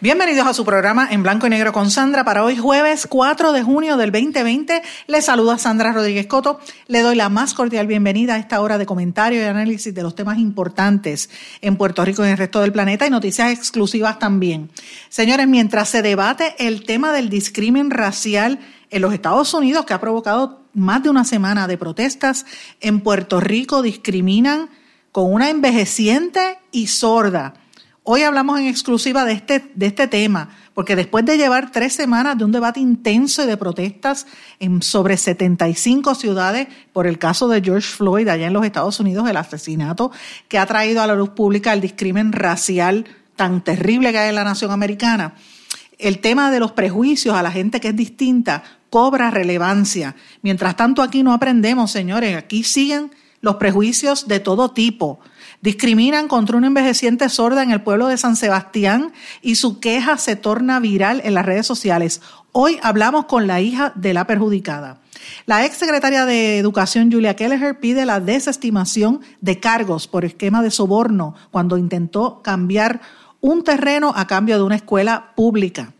Bienvenidos a su programa en blanco y negro con Sandra para hoy jueves 4 de junio del 2020. Les saluda Sandra Rodríguez Coto. Le doy la más cordial bienvenida a esta hora de comentario y análisis de los temas importantes en Puerto Rico y en el resto del planeta y noticias exclusivas también. Señores, mientras se debate el tema del discrimen racial en los Estados Unidos que ha provocado más de una semana de protestas, en Puerto Rico discriminan con una envejeciente y sorda Hoy hablamos en exclusiva de este, de este tema, porque después de llevar tres semanas de un debate intenso y de protestas en sobre 75 ciudades por el caso de George Floyd allá en los Estados Unidos, el asesinato que ha traído a la luz pública el discrimen racial tan terrible que hay en la nación americana, el tema de los prejuicios a la gente que es distinta cobra relevancia. Mientras tanto aquí no aprendemos, señores, aquí siguen los prejuicios de todo tipo Discriminan contra una envejeciente sorda en el pueblo de San Sebastián y su queja se torna viral en las redes sociales. Hoy hablamos con la hija de la perjudicada. La ex secretaria de Educación, Julia Kelleher, pide la desestimación de cargos por esquema de soborno cuando intentó cambiar un terreno a cambio de una escuela pública.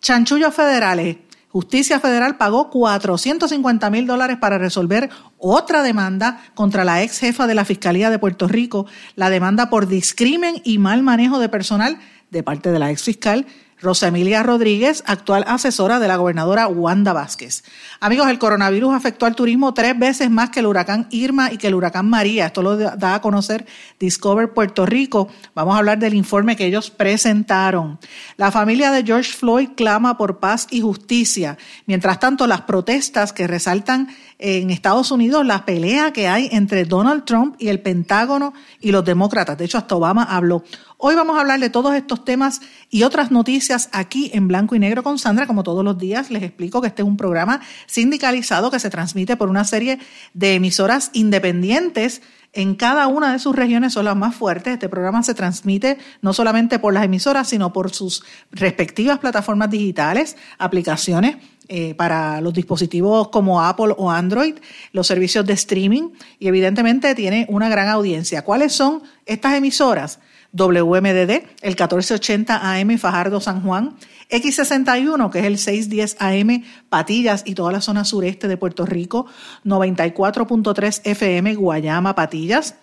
Chanchullos federales. Justicia Federal pagó 450 mil dólares para resolver otra demanda contra la ex jefa de la Fiscalía de Puerto Rico, la demanda por discrimen y mal manejo de personal de parte de la ex fiscal Rosa Emilia Rodríguez, actual asesora de la gobernadora Wanda Vázquez. Amigos, el coronavirus afectó al turismo tres veces más que el huracán Irma y que el huracán María. Esto lo da a conocer Discover Puerto Rico. Vamos a hablar del informe que ellos presentaron. La familia de George Floyd clama por paz y justicia. Mientras tanto, las protestas que resaltan en Estados Unidos la pelea que hay entre Donald Trump y el Pentágono y los demócratas. De hecho, hasta Obama habló. Hoy vamos a hablar de todos estos temas y otras noticias aquí en Blanco y Negro con Sandra. Como todos los días, les explico que este es un programa sindicalizado que se transmite por una serie de emisoras independientes en cada una de sus regiones son las más fuertes. Este programa se transmite no solamente por las emisoras, sino por sus respectivas plataformas digitales, aplicaciones eh, para los dispositivos como Apple o Android, los servicios de streaming y evidentemente tiene una gran audiencia. ¿Cuáles son estas emisoras? WMDD, el 1480 AM Fajardo San Juan, X61, que es el 610 AM Patillas y toda la zona sureste de Puerto Rico, 94.3 FM Guayama Patillas,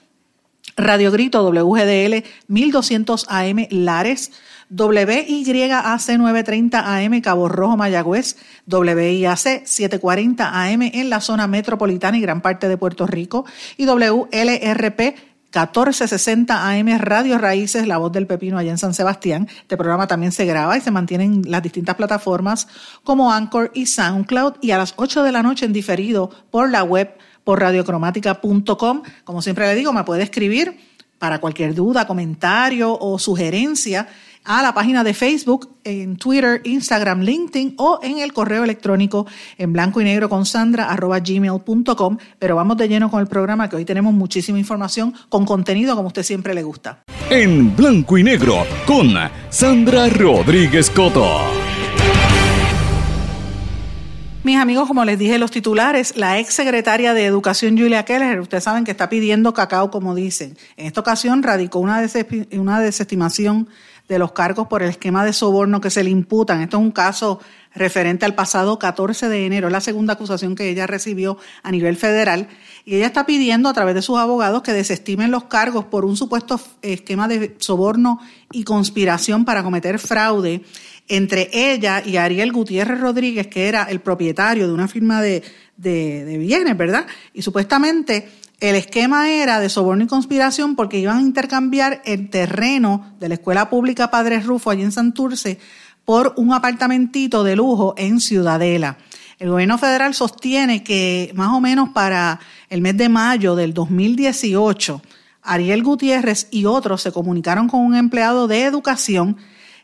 Radio Grito WGDL 1200 AM Lares, WYAC 930 AM Cabo Rojo Mayagüez, WIAC 740 AM en la zona metropolitana y gran parte de Puerto Rico y WLRP 1460 AM Radio Raíces, La Voz del Pepino allá en San Sebastián. Este programa también se graba y se mantiene en las distintas plataformas como Anchor y SoundCloud y a las 8 de la noche en diferido por la web por radiocromática.com. Como siempre le digo, me puede escribir para cualquier duda, comentario o sugerencia a la página de Facebook, en Twitter, Instagram, LinkedIn o en el correo electrónico en blanco y negro con sandra arroba gmail.com. Pero vamos de lleno con el programa que hoy tenemos muchísima información con contenido como usted siempre le gusta. En blanco y negro con Sandra Rodríguez Coto. Mis amigos, como les dije los titulares, la ex secretaria de Educación Julia Keller, ustedes saben que está pidiendo cacao, como dicen. En esta ocasión radicó una, una desestimación de los cargos por el esquema de soborno que se le imputan. Esto es un caso referente al pasado 14 de enero, es la segunda acusación que ella recibió a nivel federal, y ella está pidiendo a través de sus abogados que desestimen los cargos por un supuesto esquema de soborno y conspiración para cometer fraude entre ella y Ariel Gutiérrez Rodríguez, que era el propietario de una firma de, de, bienes, ¿verdad? Y supuestamente el esquema era de soborno y conspiración porque iban a intercambiar el terreno de la Escuela Pública Padre Rufo allí en Santurce por un apartamentito de lujo en Ciudadela. El gobierno federal sostiene que más o menos para el mes de mayo del 2018, Ariel Gutiérrez y otros se comunicaron con un empleado de educación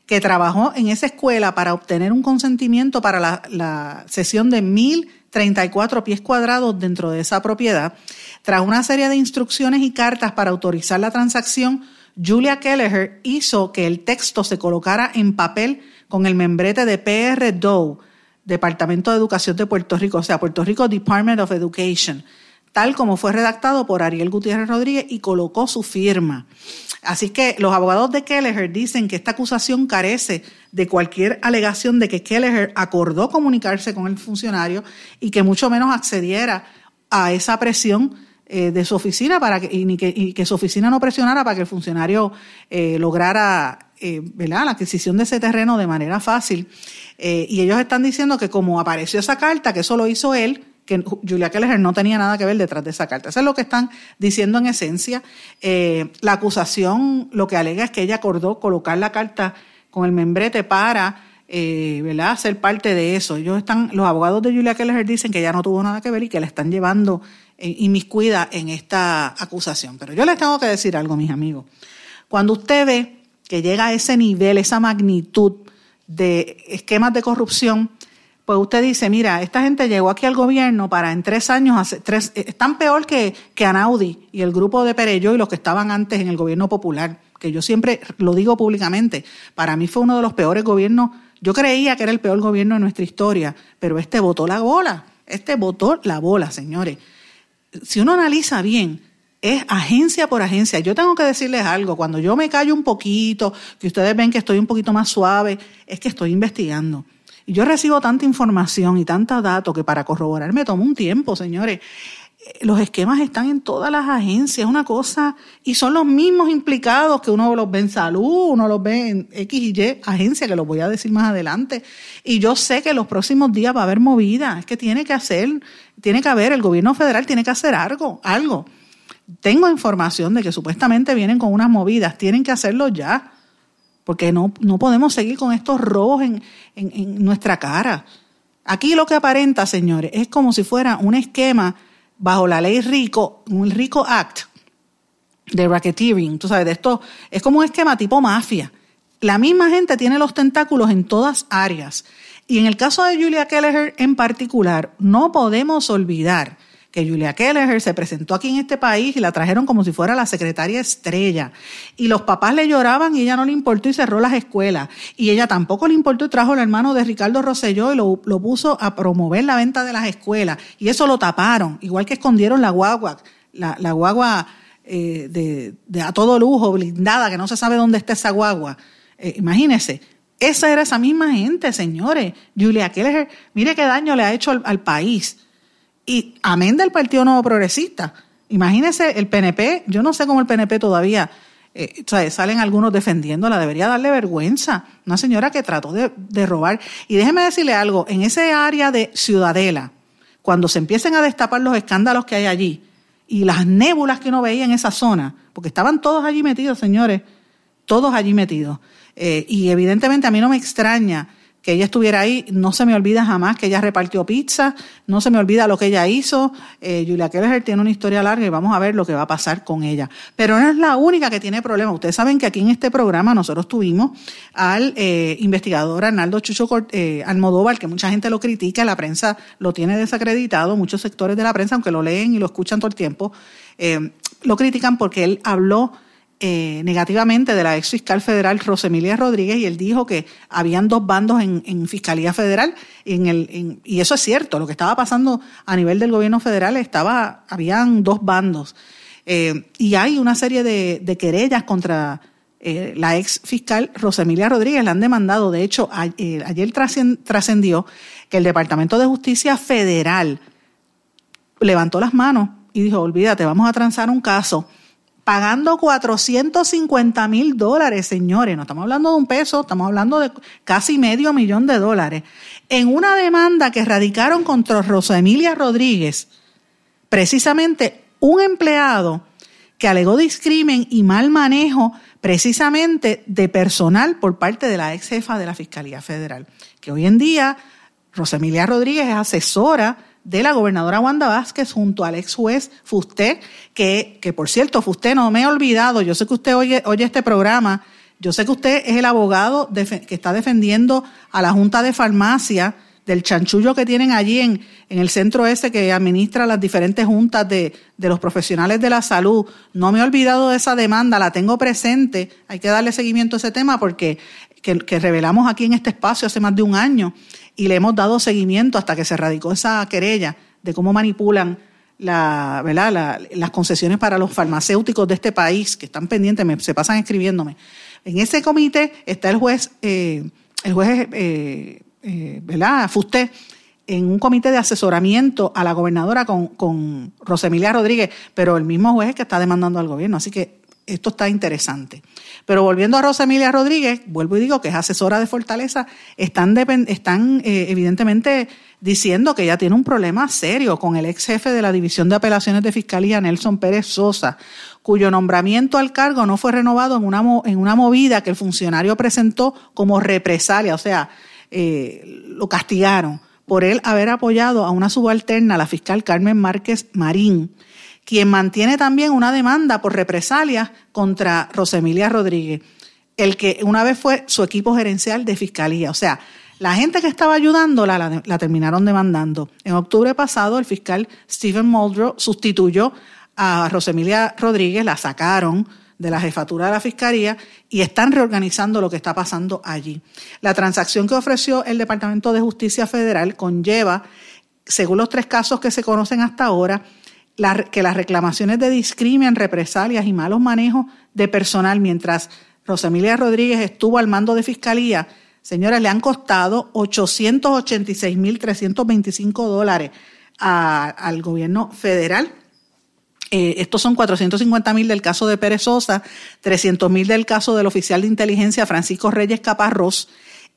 que trabajó en esa escuela para obtener un consentimiento para la, la sesión de 1.034 pies cuadrados dentro de esa propiedad. Tras una serie de instrucciones y cartas para autorizar la transacción, Julia Kelleher hizo que el texto se colocara en papel con el membrete de PR Doe, Departamento de Educación de Puerto Rico, o sea, Puerto Rico Department of Education, tal como fue redactado por Ariel Gutiérrez Rodríguez y colocó su firma. Así que los abogados de Kelleher dicen que esta acusación carece de cualquier alegación de que Kelleher acordó comunicarse con el funcionario y que mucho menos accediera a esa presión eh, de su oficina para que, y, que, su oficina no presionara para que el funcionario eh, lograra eh, la adquisición de ese terreno de manera fácil. y ellos están diciendo que como apareció esa carta, que eso lo hizo él, que Julia Keller no tenía nada que ver detrás de esa carta. Eso es lo que están diciendo en esencia. la acusación lo que alega es que ella acordó colocar la carta con el membrete para ¿verdad? ser parte de eso. Ellos están, los abogados de Julia Keller dicen que ella no tuvo nada que ver y que le están llevando inmiscuida en esta acusación. Pero yo les tengo que decir algo, mis amigos. Cuando usted ve que llega a ese nivel, esa magnitud de esquemas de corrupción, pues usted dice, mira, esta gente llegó aquí al gobierno para en tres años, hacer tres, están peor que, que Anaudi y el grupo de Perello y los que estaban antes en el gobierno popular, que yo siempre lo digo públicamente, para mí fue uno de los peores gobiernos, yo creía que era el peor gobierno de nuestra historia, pero este votó la bola, este votó la bola, señores si uno analiza bien, es agencia por agencia. Yo tengo que decirles algo, cuando yo me callo un poquito, que ustedes ven que estoy un poquito más suave, es que estoy investigando. Y yo recibo tanta información y tanta datos que para corroborar me tomo un tiempo, señores. Los esquemas están en todas las agencias, una cosa, y son los mismos implicados que uno los ve en salud, uno los ve en X y Y agencia, que los voy a decir más adelante. Y yo sé que los próximos días va a haber movida, es que tiene que hacer, tiene que haber, el gobierno federal tiene que hacer algo, algo. Tengo información de que supuestamente vienen con unas movidas, tienen que hacerlo ya, porque no, no podemos seguir con estos robos en, en nuestra cara. Aquí lo que aparenta, señores, es como si fuera un esquema bajo la ley RICO, un RICO Act de racketeering, tú sabes, de esto es como un esquema tipo mafia. La misma gente tiene los tentáculos en todas áreas. Y en el caso de Julia Kelleher en particular, no podemos olvidar que Julia Kelleher se presentó aquí en este país y la trajeron como si fuera la secretaria estrella. Y los papás le lloraban y ella no le importó y cerró las escuelas. Y ella tampoco le importó y trajo al hermano de Ricardo Rosselló y lo, lo puso a promover la venta de las escuelas. Y eso lo taparon, igual que escondieron la guagua, la, la guagua eh, de, de, a todo lujo, blindada, que no se sabe dónde está esa guagua. Eh, imagínense, esa era esa misma gente, señores. Julia Keller, mire qué daño le ha hecho al país y amén del Partido Nuevo Progresista. Imagínese el PNP, yo no sé cómo el PNP todavía, eh, salen algunos defendiéndola, debería darle vergüenza. Una señora que trató de, robar. Y déjeme decirle algo, en ese área de Ciudadela, cuando se empiecen a destapar los escándalos que hay allí y las nébulas que uno veía en esa zona, porque estaban todos allí metidos, señores, todos allí metidos. Eh, y evidentemente a mí no me extraña que ella estuviera ahí. No se me olvida jamás que ella repartió pizza, no se me olvida lo que ella hizo. Eh, Julia Keller tiene una historia larga y vamos a ver lo que va a pasar con ella. Pero no es la única que tiene problemas. Ustedes saben que aquí en este programa nosotros tuvimos al eh, investigador Arnaldo Chucho eh, Almodóvar, que mucha gente lo critica, la prensa lo tiene desacreditado, muchos sectores de la prensa, aunque lo leen y lo escuchan todo el tiempo, eh, lo critican porque él habló eh, negativamente de la ex fiscal federal Rosemilia Rodríguez y él dijo que habían dos bandos en, Fiscalía Federal y, en el, y eso es cierto, lo que estaba pasando a nivel del gobierno federal estaba, habían dos bandos. Eh, y hay una serie de, querellas contra eh, la ex fiscal Rosemilia Rodríguez, la han demandado, de hecho ayer trascendió que el Departamento de Justicia Federal levantó las manos y dijo, olvídate, vamos a transar un caso pagando 450 mil dólares, señores. No estamos hablando de un peso, estamos hablando de casi medio millón de dólares. En una demanda que radicaron contra Rosa Emilia Rodríguez, precisamente un empleado que alegó discrimen y mal manejo precisamente de personal por parte de la ex jefa de la Fiscalía Federal, que hoy en día Rosa Emilia Rodríguez es asesora de la gobernadora Wanda Vázquez junto al ex juez Fusté, que, que por cierto, Fusté no me he olvidado, yo sé que usted oye, oye este programa, yo sé que usted es el abogado que está defendiendo a la Junta de Farmacia del chanchullo que tienen allí en, en el centro ese que administra las diferentes juntas de, de, los profesionales de la salud. No me he olvidado de esa demanda, la tengo presente. Hay que darle seguimiento a ese tema porque que, que revelamos aquí en este espacio hace más de un año y le hemos dado seguimiento hasta que se radicó esa querella de cómo manipulan la, ¿verdad? las concesiones para los farmacéuticos de este país que están pendientes, me, se pasan escribiéndome. En ese comité está el juez, eh, el juez eh, eh, ¿verdad? Fusté en un comité de asesoramiento a la gobernadora con, con Rosemilia Rodríguez, pero el mismo juez que está demandando al gobierno. Así que esto está interesante. Pero volviendo a Rosemilia Rodríguez, vuelvo y digo que es asesora de Fortaleza, están, eh, evidentemente diciendo que ella tiene un problema serio con el ex jefe de la División de Apelaciones de Fiscalía, Nelson Pérez Sosa, cuyo nombramiento al cargo no fue renovado en una, en una movida que el funcionario presentó como represalia, o sea, eh, lo castigaron por él haber apoyado a una subalterna, la fiscal Carmen Márquez Marín, quien mantiene también una demanda por represalias contra Rosemilia Rodríguez, el que una vez fue su equipo gerencial de fiscalía. O sea, la gente que estaba ayudándola la, terminaron demandando. En octubre pasado, el fiscal Stephen Muldrow sustituyó a Rosemilia Rodríguez, la sacaron de la jefatura de la Fiscalía y están reorganizando lo que está pasando allí. La transacción que ofreció el Departamento de Justicia Federal conlleva, según los tres casos que se conocen hasta ahora, que las reclamaciones de discrimen, represalias y malos manejos de personal mientras Rosemilia Rodríguez estuvo al mando de Fiscalía, señores, le han costado 886.325 dólares al gobierno federal. Eh, estos son 450 mil del caso de Pérez Sosa, 300 mil del caso del oficial de inteligencia Francisco Reyes Caparrós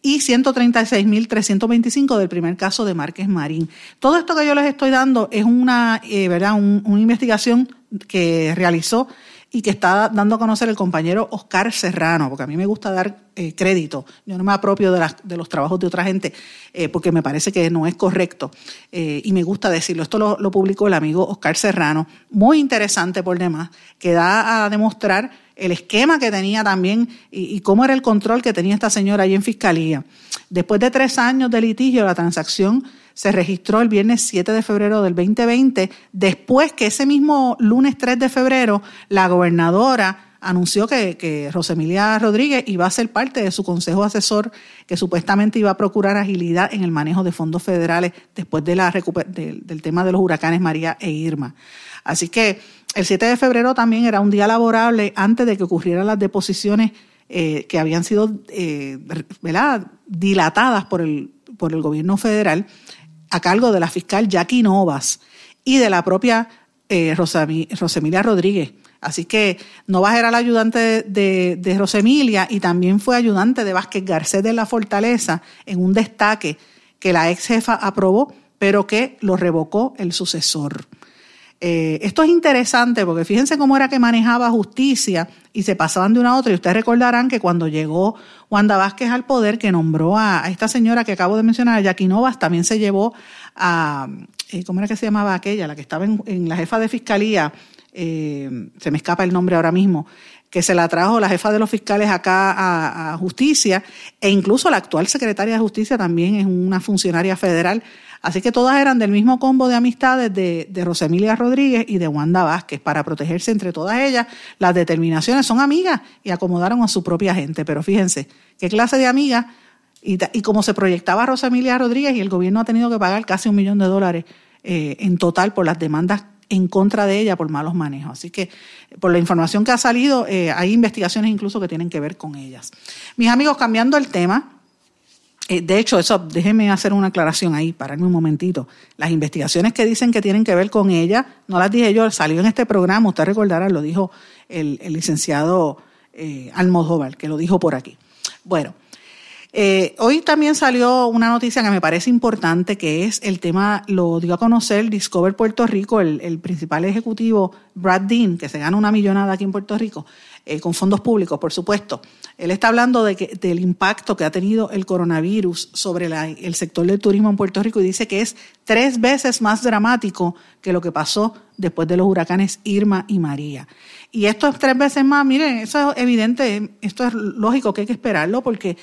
y 136 mil 325 del primer caso de Márquez Marín. Todo esto que yo les estoy dando es una, eh, ¿verdad? una investigación que realizó y que está dando a conocer el compañero Oscar Serrano, porque a mí me gusta dar eh, crédito. Yo no me apropio de, las, de, los trabajos de otra gente eh, porque me parece que no es correcto eh, y me gusta decirlo. Esto lo, lo, publicó el amigo Oscar Serrano, muy interesante por demás, que da a demostrar el esquema que tenía también y, y cómo era el control que tenía esta señora ahí en Fiscalía. Después de tres años de litigio, la transacción se registró el viernes 7 de febrero del 2020, después que ese mismo lunes 3 de febrero la gobernadora anunció que, que Rosemilia Rodríguez iba a ser parte de su consejo asesor que supuestamente iba a procurar agilidad en el manejo de fondos federales después de la del tema de los huracanes María e Irma. Así que el 7 de febrero también era un día laborable antes de que ocurrieran las deposiciones eh, que habían sido eh, dilatadas por el, por el gobierno federal a cargo de la fiscal Jackie Novas y de la propia eh, Rosemilia Rodríguez. Así que Novas era la ayudante de, de, Rosemilia y también fue ayudante de Vázquez Garcés de la Fortaleza en un destaque que la ex jefa aprobó, pero que lo revocó el sucesor. Eh, esto es interesante porque fíjense cómo era que manejaba justicia y se pasaban de una a otra. Y ustedes recordarán que cuando llegó Wanda Vázquez al poder, que nombró a, esta señora que acabo de mencionar, a Jackie Novas, también se llevó a, eh, ¿cómo era que se llamaba aquella? La que estaba en, la jefa de fiscalía, eh, se me escapa el nombre ahora mismo, que se la trajo la jefa de los fiscales acá a, a justicia, e incluso la actual secretaria de justicia también es una funcionaria federal Así que todas eran del mismo combo de amistades de, de Rosemilia Rodríguez y de Wanda Vázquez. Para protegerse entre todas ellas, las determinaciones son amigas y acomodaron a su propia gente. Pero fíjense, ¿qué clase de amigas? Y, y como se proyectaba Rosemilia Rodríguez y el gobierno ha tenido que pagar casi un millón de dólares eh, en total por las demandas en contra de ella por malos manejos. Así que por la información que ha salido, eh, hay investigaciones incluso que tienen que ver con ellas. Mis amigos, cambiando el tema, eh, de hecho, eso, déjenme hacer una aclaración ahí, pararme un momentito. Las investigaciones que dicen que tienen que ver con ella, no las dije yo, salió en este programa, usted recordará, lo dijo el, licenciado eh, Almodóvar, que lo dijo por aquí. Bueno, Eh, hoy también salió una noticia que me parece importante, que es el tema, lo dio a conocer Discover Puerto Rico, el, principal ejecutivo Brad Dean, que se gana una millonada aquí en Puerto Rico, eh, con fondos públicos, por supuesto. Él está hablando de que, del impacto que ha tenido el coronavirus sobre el sector del turismo en Puerto Rico y dice que es tres veces más dramático que lo que pasó después de los huracanes Irma y María. Y esto es tres veces más, miren, eso es evidente, esto es lógico que hay que esperarlo porque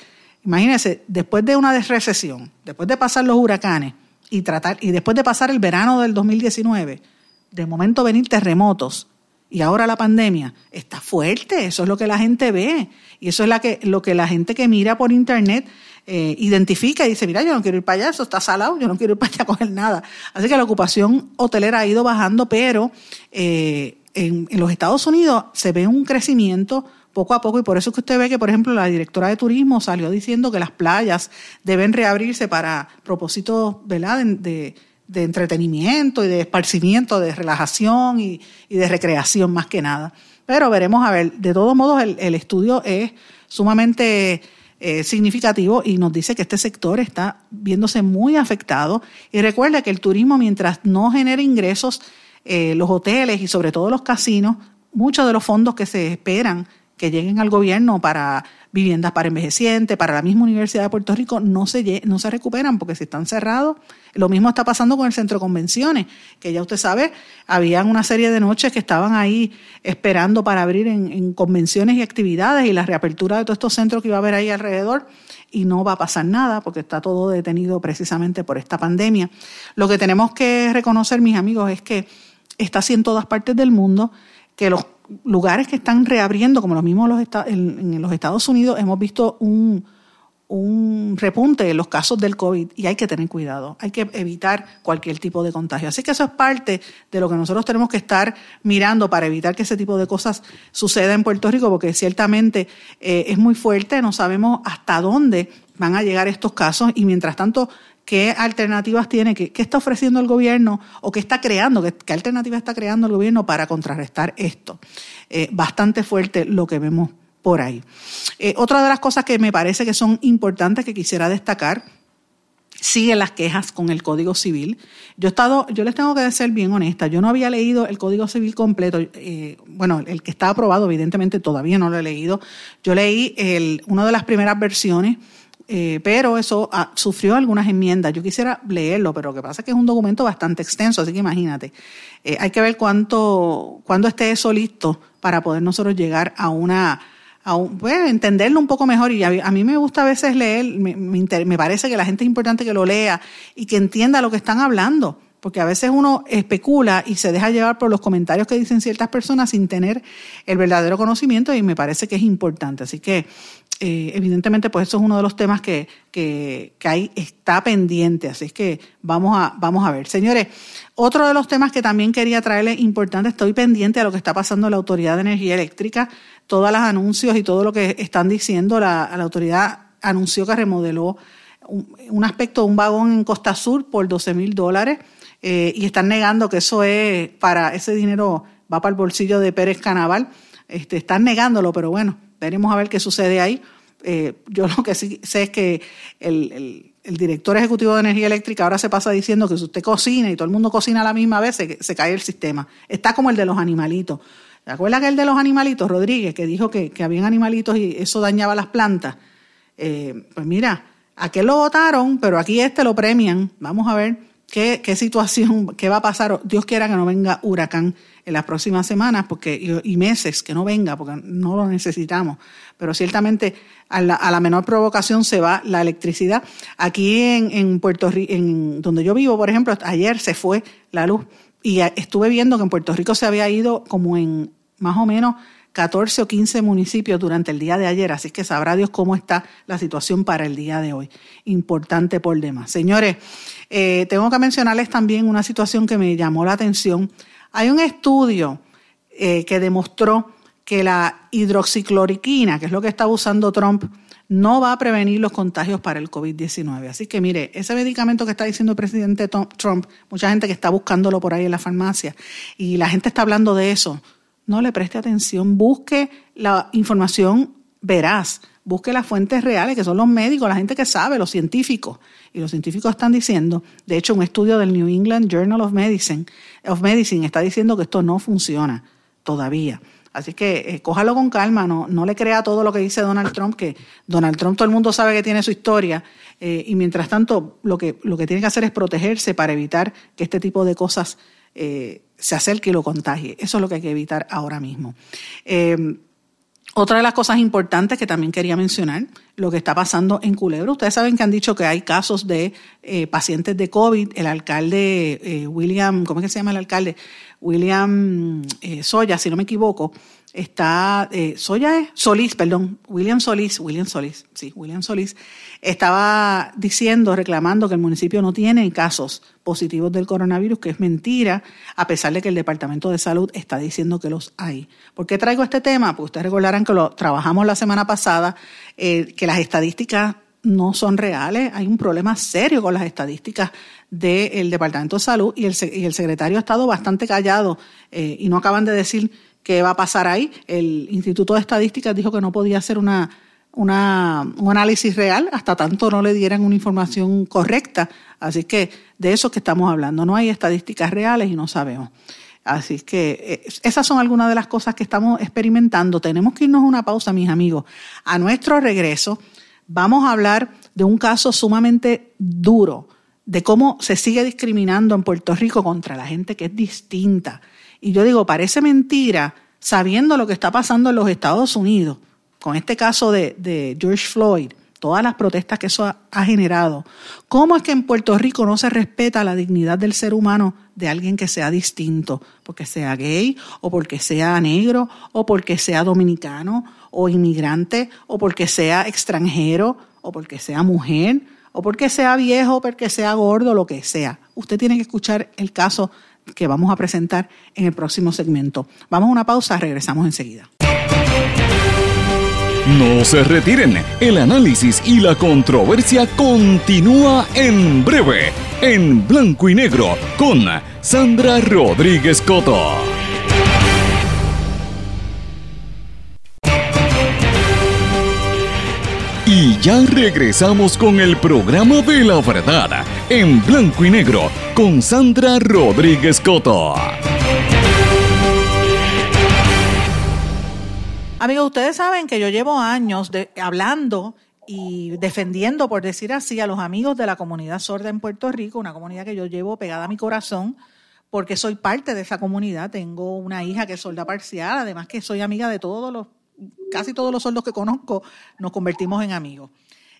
Imagínense, después de una recesión, después de pasar los huracanes y tratar y después de pasar el verano del 2019, de momento venir terremotos y ahora la pandemia, está fuerte, eso es lo que la gente ve y eso es la que, lo que la gente que mira por internet eh, identifica y dice, mira, yo no quiero ir para allá, eso está salado, yo no quiero ir para allá a coger nada. Así que la ocupación hotelera ha ido bajando, pero eh, en, en los Estados Unidos se ve un crecimiento poco a poco y por eso es que usted ve que, por ejemplo, la directora de turismo salió diciendo que las playas deben reabrirse para propósitos de, entretenimiento y de esparcimiento, de relajación y, de recreación más que nada. Pero veremos, a ver, de todos modos el, estudio es sumamente eh, significativo y nos dice que este sector está viéndose muy afectado. Y recuerda que el turismo, mientras no genere ingresos, eh, los hoteles y sobre todo los casinos, muchos de los fondos que se esperan que lleguen al gobierno para viviendas para envejecientes, para la misma Universidad de Puerto Rico, no se, no se recuperan porque si están cerrados. Lo mismo está pasando con el centro de convenciones, que ya usted sabe, habían una serie de noches que estaban ahí esperando para abrir en, convenciones y actividades y la reapertura de todos estos centros que iba a haber ahí alrededor y no va a pasar nada porque está todo detenido precisamente por esta pandemia. Lo que tenemos que reconocer, mis amigos, es que está así en todas partes del mundo, que los lugares que están reabriendo, como los mismos los en, los Estados Unidos, hemos visto un, un repunte en los casos del COVID y hay que tener cuidado, hay que evitar cualquier tipo de contagio. Así que eso es parte de lo que nosotros tenemos que estar mirando para evitar que ese tipo de cosas suceda en Puerto Rico, porque ciertamente eh, es muy fuerte, no sabemos hasta dónde van a llegar estos casos y mientras tanto qué alternativas tiene, qué, está ofreciendo el gobierno o qué está creando, qué, qué alternativas está creando el gobierno para contrarrestar esto. Eh, bastante fuerte lo que vemos por ahí. Eh, otra de las cosas que me parece que son importantes que quisiera destacar siguen las quejas con el Código Civil. Yo he estado, yo les tengo que ser bien honesta, yo no había leído el Código Civil completo, eh, bueno, el que está aprobado, evidentemente todavía no lo he leído. Yo leí una de las primeras versiones eh, pero eso ah, sufrió algunas enmiendas. Yo quisiera leerlo, pero lo que pasa es que es un documento bastante extenso, así que imagínate. Eh, hay que ver cuánto, cuándo esté eso listo para poder nosotros llegar a una, a un, pues, entenderlo un poco mejor. Y a, mí me gusta a veces leer, me, me parece que la gente es importante que lo lea y que entienda lo que están hablando porque a veces uno especula y se deja llevar por los comentarios que dicen ciertas personas sin tener el verdadero conocimiento y me parece que es importante. Así que eh, evidentemente pues eso es uno de los temas que, que, que ahí está pendiente, así que vamos a, vamos a ver. Señores, otro de los temas que también quería traerles importante, estoy pendiente a lo que está pasando en la Autoridad de Energía Eléctrica, todos los anuncios y todo lo que están diciendo, la, autoridad anunció que remodeló un aspecto de un vagón en Costa Sur por 12 mil dólares eh, y están negando que eso es para ese dinero va para el bolsillo de Pérez Canaval. Este, están negándolo, pero bueno, veremos a ver qué sucede ahí. Eh, yo lo que sí sé es que el, director ejecutivo de energía eléctrica ahora se pasa diciendo que si usted cocina y todo el mundo cocina a la misma vez, se, cae el sistema. Está como el de los animalitos. ¿Te acuerdas que el de los animalitos, Rodríguez, que dijo que, que habían animalitos y eso dañaba las plantas? Eh, pues mira, aquel lo votaron, pero aquí este lo premian. Vamos a ver qué, qué situación, qué va a pasar. Dios quiera que no venga huracán en las próximas semanas porque, y, meses, que no venga, porque no lo necesitamos. Pero ciertamente a la, a la menor provocación se va la electricidad. Aquí en, en Puerto Rico, en donde yo vivo, por ejemplo, ayer se fue la luz y estuve viendo que en Puerto Rico se había ido como en más o menos 14 o 15 municipios durante el día de ayer, así que sabrá Dios cómo está la situación para el día de hoy. Importante por demás. Señores, eh, tengo que mencionarles también una situación que me llamó la atención. Hay un estudio eh, que demostró que la hidroxicloroquina, que es lo que está usando Trump, no va a prevenir los contagios para el COVID-19. Así que mire, ese medicamento que está diciendo el presidente Trump, mucha gente que está buscándolo por ahí en la farmacia y la gente está hablando de eso, no le preste atención, busque la información veraz, busque las fuentes reales, que son los médicos, la gente que sabe, los científicos. Y los científicos están diciendo, de hecho, un estudio del New England Journal of Medicine, of Medicine está diciendo que esto no funciona todavía. Así que eh, cójalo con calma, no, no le crea todo lo que dice Donald Trump, que Donald Trump todo el mundo sabe que tiene su historia, eh, y mientras tanto lo que, lo que tiene que hacer es protegerse para evitar que este tipo de cosas eh, se acerque y lo contagie. Eso es lo que hay que evitar ahora mismo. Otra de las cosas importantes que también quería mencionar, lo que está pasando en Culebra. Ustedes saben que han dicho que hay casos de pacientes de COVID. El alcalde William, ¿cómo es que se llama el alcalde? William eh, Soya, si no me equivoco, está, eh, Soya Solís, perdón, William Solís, William Solís, sí, William Solís, estaba diciendo, reclamando que el municipio no tiene casos positivos del coronavirus, que es mentira, a pesar de que el Departamento de Salud está diciendo que los hay. ¿Por qué traigo este tema? Pues ustedes recordarán que lo trabajamos la semana pasada, eh, que las estadísticas no son reales. Hay un problema serio con las estadísticas del Departamento de Salud y el, y el, secretario ha estado bastante callado eh, y no acaban de decir qué va a pasar ahí. El Instituto de Estadísticas dijo que no podía hacer una, un análisis real hasta tanto no le dieran una información correcta. Así que de eso que estamos hablando. No hay estadísticas reales y no sabemos. Así que eh, esas son algunas de las cosas que estamos experimentando. Tenemos que irnos a una pausa, mis amigos. A nuestro regreso vamos a hablar de un caso sumamente duro, de cómo se sigue discriminando en Puerto Rico contra la gente que es distinta. Y yo digo, parece mentira, sabiendo lo que está pasando en los Estados Unidos, con este caso de, George Floyd, todas las protestas que eso ha, generado. ¿Cómo es que en Puerto Rico no se respeta la dignidad del ser humano de alguien que sea distinto? Porque sea gay, o porque sea negro, o porque sea dominicano, o inmigrante, o porque sea extranjero, o porque sea mujer, o porque sea viejo, porque sea gordo, lo que sea. Usted tiene que escuchar el caso que vamos a presentar en el próximo segmento. Vamos a una pausa, regresamos enseguida. No se retiren, el análisis y la controversia continúa en breve, en blanco y negro, con Sandra Rodríguez Coto. Y ya regresamos con el programa de la verdad, en blanco y negro, con Sandra Rodríguez Coto. Amigos, ustedes saben que yo llevo años hablando y defendiendo, por decir así, a los amigos de la comunidad sorda en Puerto Rico, una comunidad que yo llevo pegada a mi corazón, porque soy parte de esa comunidad. Tengo una hija que es sorda parcial, además que soy amiga de todos los casi todos los sordos que conozco nos convertimos en amigos.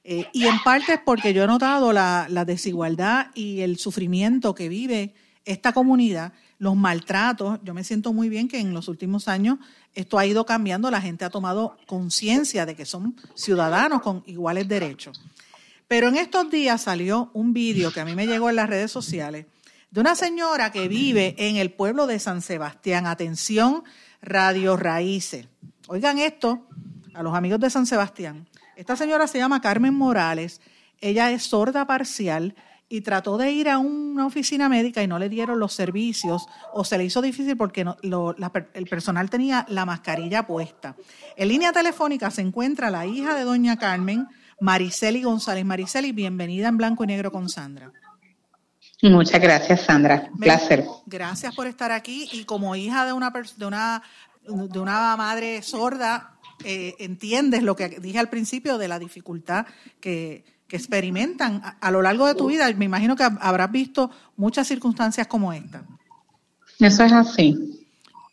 Eh, y en parte es porque yo he notado la, desigualdad y el sufrimiento que vive esta comunidad, los maltratos. Yo me siento muy bien que en los últimos años esto ha ido cambiando, la gente ha tomado conciencia de que son ciudadanos con iguales derechos. Pero en estos días salió un vídeo que a mí me llegó en las redes sociales de una señora que vive en el pueblo de San Sebastián. Atención, Radio Raíces. Oigan esto, a los amigos de San Sebastián. Esta señora se llama Carmen Morales. Ella es sorda parcial y trató de ir a una oficina médica y no le dieron los servicios o se le hizo difícil porque el personal tenía la mascarilla puesta. En línea telefónica se encuentra la hija de doña Carmen, Mariceli González. Mariceli, bienvenida en Blanco y Negro con Sandra. Muchas gracias, Sandra. Un placer. Gracias por estar aquí y como hija de una, de una de una madre sorda, eh, entiendes lo que dije al principio de la dificultad que, experimentan a, lo largo de tu vida. Me imagino que habrás visto muchas circunstancias como esta. Eso es así.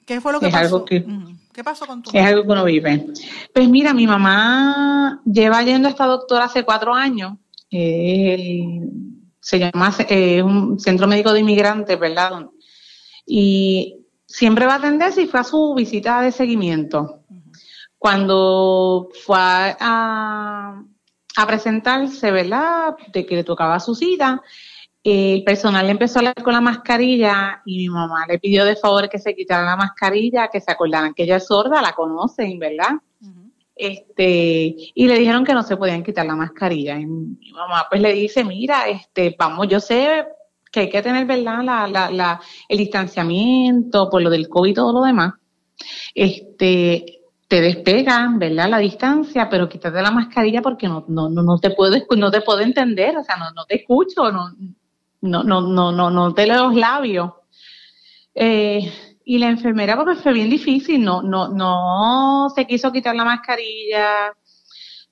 ¿Qué fue lo que pasó? ¿Qué pasó con tu Es algo que uno vive. Pues mira, mi mamá lleva yendo a esta doctora hace cuatro años. se llama eh, un centro médico de inmigrantes, ¿verdad? Y siempre va a atender si fue a su visita de seguimiento. Cuando fue a, presentarse, ¿verdad? De que le tocaba su cita, el personal le empezó a hablar con la mascarilla y mi mamá le pidió de favor que se quitara la mascarilla, que se acordaran que ella es sorda, la conocen, ¿verdad? Este, y le dijeron que no se podían quitar la mascarilla. Y mi mamá pues le dice, mira, este, vamos, yo sé que hay que tener, ¿verdad?, la, la, la, el distanciamiento por lo del COVID y todo lo demás. Este, te despega, ¿verdad? La distancia, pero quítate la mascarilla porque no, no, no, no te puedo, no te puedo entender, o sea, no, no te escucho, no, no, no, no, no, no te leo los labios. Eh, y la enfermera, porque fue bien difícil, no, no, no se quiso quitar la mascarilla.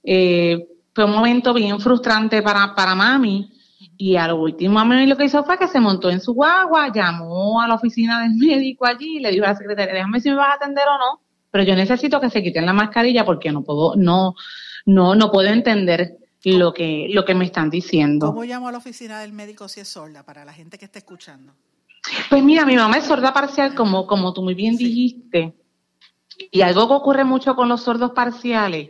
Eh, fue un momento bien frustrante para, para mami. Y a lo último, mami lo que hizo fue que se montó en su guagua, llamó a la oficina del médico allí y le dijo a la secretaria, déjame si me vas a atender o no, pero yo necesito que se quiten la mascarilla porque no puedo, no, no, no puedo entender lo que, lo que me están diciendo. ¿Cómo llamo a la oficina del médico si es sorda para la gente que está escuchando? Pues mira, mi mamá es sorda parcial, como, como tú muy bien dijiste. Y algo que ocurre mucho con los sordos parciales,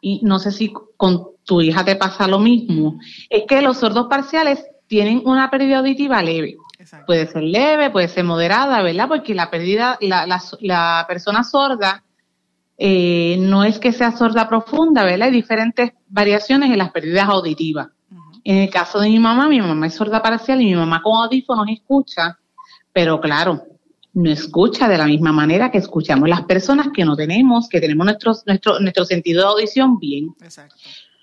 y no sé si con tu hija te pasa lo mismo, es que los sordos parciales tienen una pérdida auditiva leve. Puede ser leve, puede ser moderada, ¿verdad? Porque la pérdida, la, la, persona sorda eh, no es que sea sorda profunda, ¿verdad? Hay diferentes variaciones en las pérdidas auditivas. En el caso de mi mamá, mi mamá es sorda parcial y mi mamá con audífonos escucha, pero claro, no escucha de la misma manera que escuchamos las personas que no tenemos, que tenemos nuestro, nuestro, nuestro sentido de audición bien. Exacto.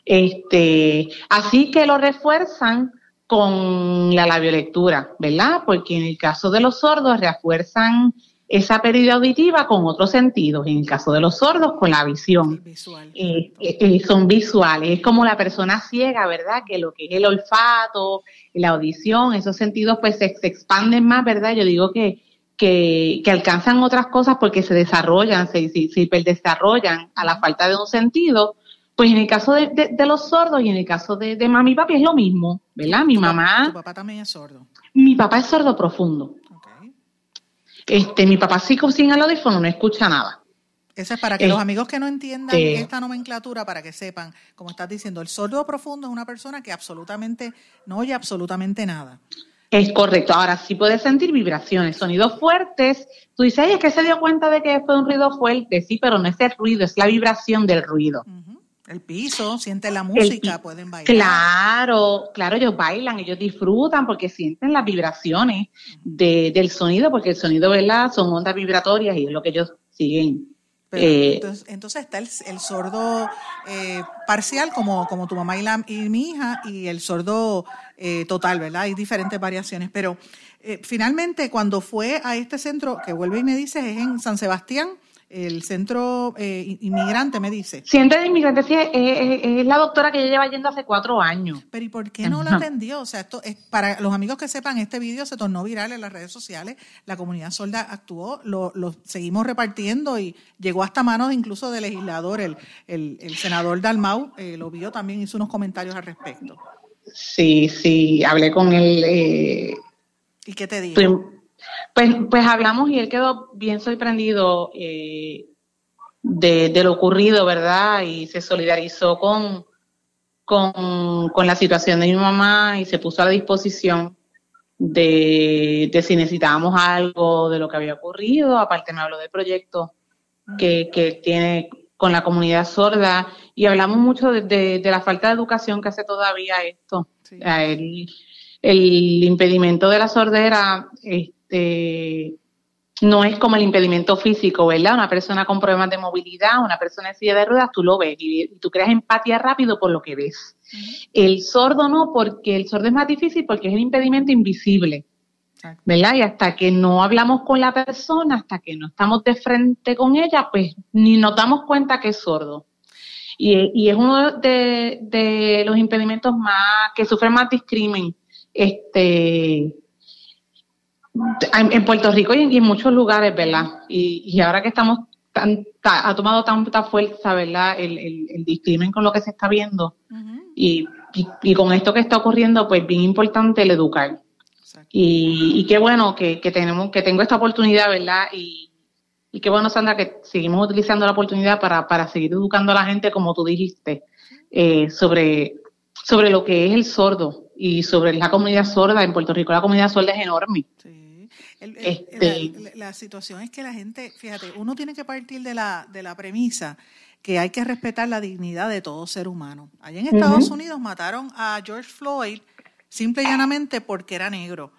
Este, así que lo refuerzan con la labiolectura, ¿verdad? Porque en el caso de los sordos refuerzan esa pérdida auditiva con otros sentidos. En el caso de los sordos, con la visión. Eh, eh, eh, son visuales. Es como la persona ciega, ¿verdad? Que lo que es el olfato, la audición, esos sentidos pues se, expanden más, ¿verdad? Yo digo que, que, alcanzan otras cosas porque se desarrollan, se, se, se desarrollan a la falta de un sentido pues en el caso de, los sordos y en el caso de, mami y papi es lo mismo, ¿verdad? Mi mamá. ¿Tu papá también es sordo? Mi papá es sordo profundo. Este, mi papá sí sin el audífono no escucha nada. Eso es para que los amigos que no entiendan esta nomenclatura, para que sepan, como estás diciendo, el sordo profundo es una persona que absolutamente no oye absolutamente nada. Es correcto. Ahora sí puede sentir vibraciones, sonidos fuertes. Tú dices, es que se dio cuenta de que fue un ruido fuerte. Sí, pero no es el ruido, es la vibración del ruido. El piso, sienten la música, pueden bailar. Claro, claro, ellos bailan, ellos disfrutan porque sienten las vibraciones del sonido, porque el sonido, ¿verdad? Son ondas vibratorias y es lo que ellos siguen. Eh, entonces, está el, sordo eh, parcial, como, como tu mamá y, la, y mi hija, y el sordo eh, total, ¿verdad? Hay diferentes variaciones, pero finalmente cuando fue a este centro, que vuelve y me dice, es en San Sebastián, el centro eh, inmigrante, me dice. Centro de inmigrantes, sí, es, la doctora que ya lleva yendo hace cuatro años. Pero ¿y por qué no la atendió? O sea, esto es, para los amigos que sepan, este vídeo se tornó viral en las redes sociales, la comunidad sorda actuó, lo, seguimos repartiendo y llegó hasta manos incluso del legislador, el, el, senador Dalmau, eh, lo vio también, hizo unos comentarios al respecto. Sí, sí, hablé con él. Eh, ¿Y qué te dijo? Pues, pues hablamos y él quedó bien sorprendido eh, de, lo ocurrido, ¿verdad? Y se solidarizó con, con, la situación de mi mamá y se puso a la disposición de, si necesitábamos algo de lo que había ocurrido. Aparte me habló del proyecto que, que tiene con la comunidad sorda y hablamos mucho de, la falta de educación que hace todavía esto. El, el, impedimento de la sordera este, no es como el impedimento físico, ¿verdad? Una persona con problemas de movilidad, una persona en silla de ruedas, tú lo ves y, tú creas empatía rápido por lo que ves. El sordo no, porque el sordo es más difícil porque es el impedimento invisible, ¿verdad? Y hasta que no hablamos con la persona, hasta que no estamos de frente con ella, pues ni nos damos cuenta que es sordo. Y, y es uno de, de, los impedimentos más que sufren más discrimen este en, Puerto Rico y en, muchos lugares, ¿verdad? Y, ahora que estamos tan, ha tomado tanta fuerza, ¿verdad? El, el, discrimen con lo que se está viendo y, y, con esto que está ocurriendo, pues bien importante el educar. Y, qué bueno que, que, tenemos, que tengo esta oportunidad, ¿verdad? Y, y qué bueno, Sandra, que seguimos utilizando la oportunidad para, para seguir educando a la gente, como tú dijiste, eh, sobre, sobre lo que es el sordo y sobre la comunidad sorda. En Puerto Rico la comunidad sorda es enorme. Este, la, situación es que la gente, fíjate, uno tiene que partir de la, de la premisa que hay que respetar la dignidad de todo ser humano. Allá en Estados Unidos mataron a George Floyd simple y llanamente porque era negro.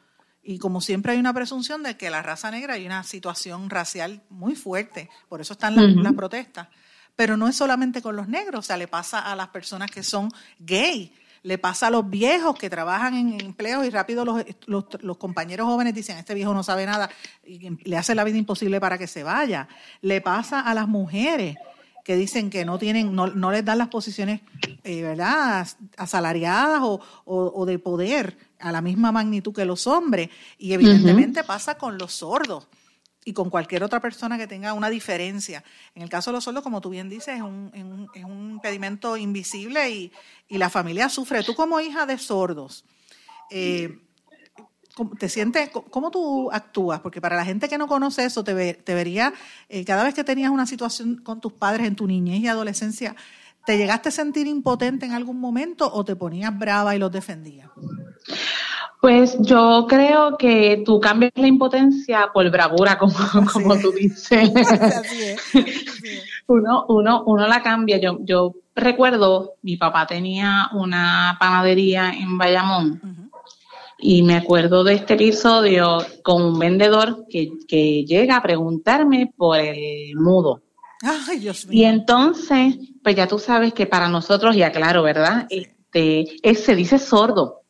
Y como siempre hay una presunción de que la raza negra hay una situación racial muy fuerte, por eso están las, protestas. Pero no es solamente con los negros, o sea, le pasa a las personas que son gay, le pasa a los viejos que trabajan en empleos y rápido los, los, compañeros jóvenes dicen, este viejo no sabe nada y le hace la vida imposible para que se vaya. Le pasa a las mujeres que dicen que no tienen, no, no les dan las posiciones, eh, ¿verdad?, asalariadas o, o, de poder a la misma magnitud que los hombres. Y evidentemente pasa con los sordos y con cualquier otra persona que tenga una diferencia. En el caso de los sordos, como tú bien dices, es un, es un, impedimento invisible y, y, la familia sufre. Tú como hija de sordos, eh, te sientes, cómo tú actúas, porque para la gente que no conoce eso, te, vería, eh, cada vez que tenías una situación con tus padres en tu niñez y adolescencia, ¿te llegaste a sentir impotente en algún momento o te ponías brava y los defendías? Pues yo creo que tú cambias la impotencia por bravura, como, como tú dices. Uno, uno, uno la cambia. Yo, yo recuerdo, mi papá tenía una panadería en Bayamón. Y me acuerdo de este episodio con un vendedor que, que llega a preguntarme por el mudo. Ay, Dios mío. Y entonces, pues ya tú sabes que para nosotros, ya claro, ¿verdad? Este, es, se dice sordo.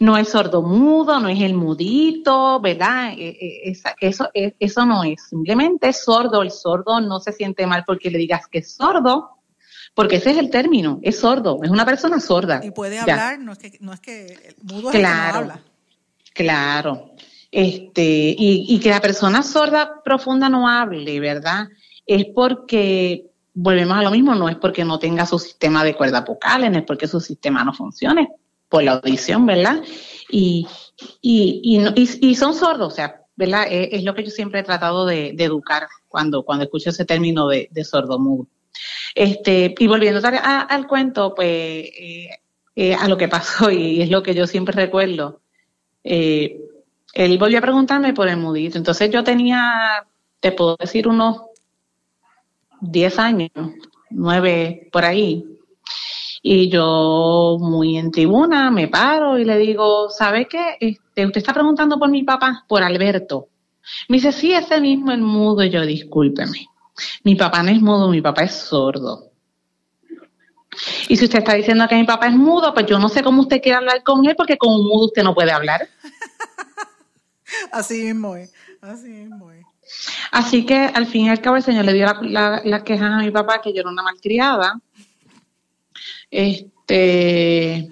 No es sordo mudo, no es el mudito, ¿verdad? E, e, eso, e, eso no es. Simplemente es sordo. El sordo no se siente mal porque le digas que es sordo, porque ese es el término, es sordo, es una persona sorda. Y puede hablar, no es que, no es que mudo es claro. habla. Claro. Este, y, que la persona sorda profunda no hable, ¿verdad? Es porque, volvemos a lo mismo, no es porque no tenga su sistema de cuerdas vocales, no es porque su sistema no funcione, por la audición, ¿verdad? Y, y, y, son sordos, o sea, ¿verdad? Es, lo que yo siempre he tratado de, educar cuando, cuando escucho ese término de, de sordo mudo. Este, y volviendo al cuento, pues, eh, eh, a lo que pasó, y es lo que yo siempre recuerdo, eh, él volvió a preguntarme por el mudito. Entonces yo tenía, te puedo decir, unos 10 años, 9 por ahí. Y yo, muy en tribuna, me paro y le digo, ¿sabe qué? Este, usted está preguntando por mi papá, por Alberto. Me dice, sí, ese mismo es mudo. Y yo, discúlpeme. Mi papá no es mudo, mi papá es sordo. Y si usted está diciendo que mi papá es mudo, pues yo no sé cómo usted quiere hablar con él, porque con un mudo usted no puede hablar. así mismo es, así mismo es. Así que al fin y al cabo el Señor le dio la, la, queja a mi papá que yo era una malcriada. Este,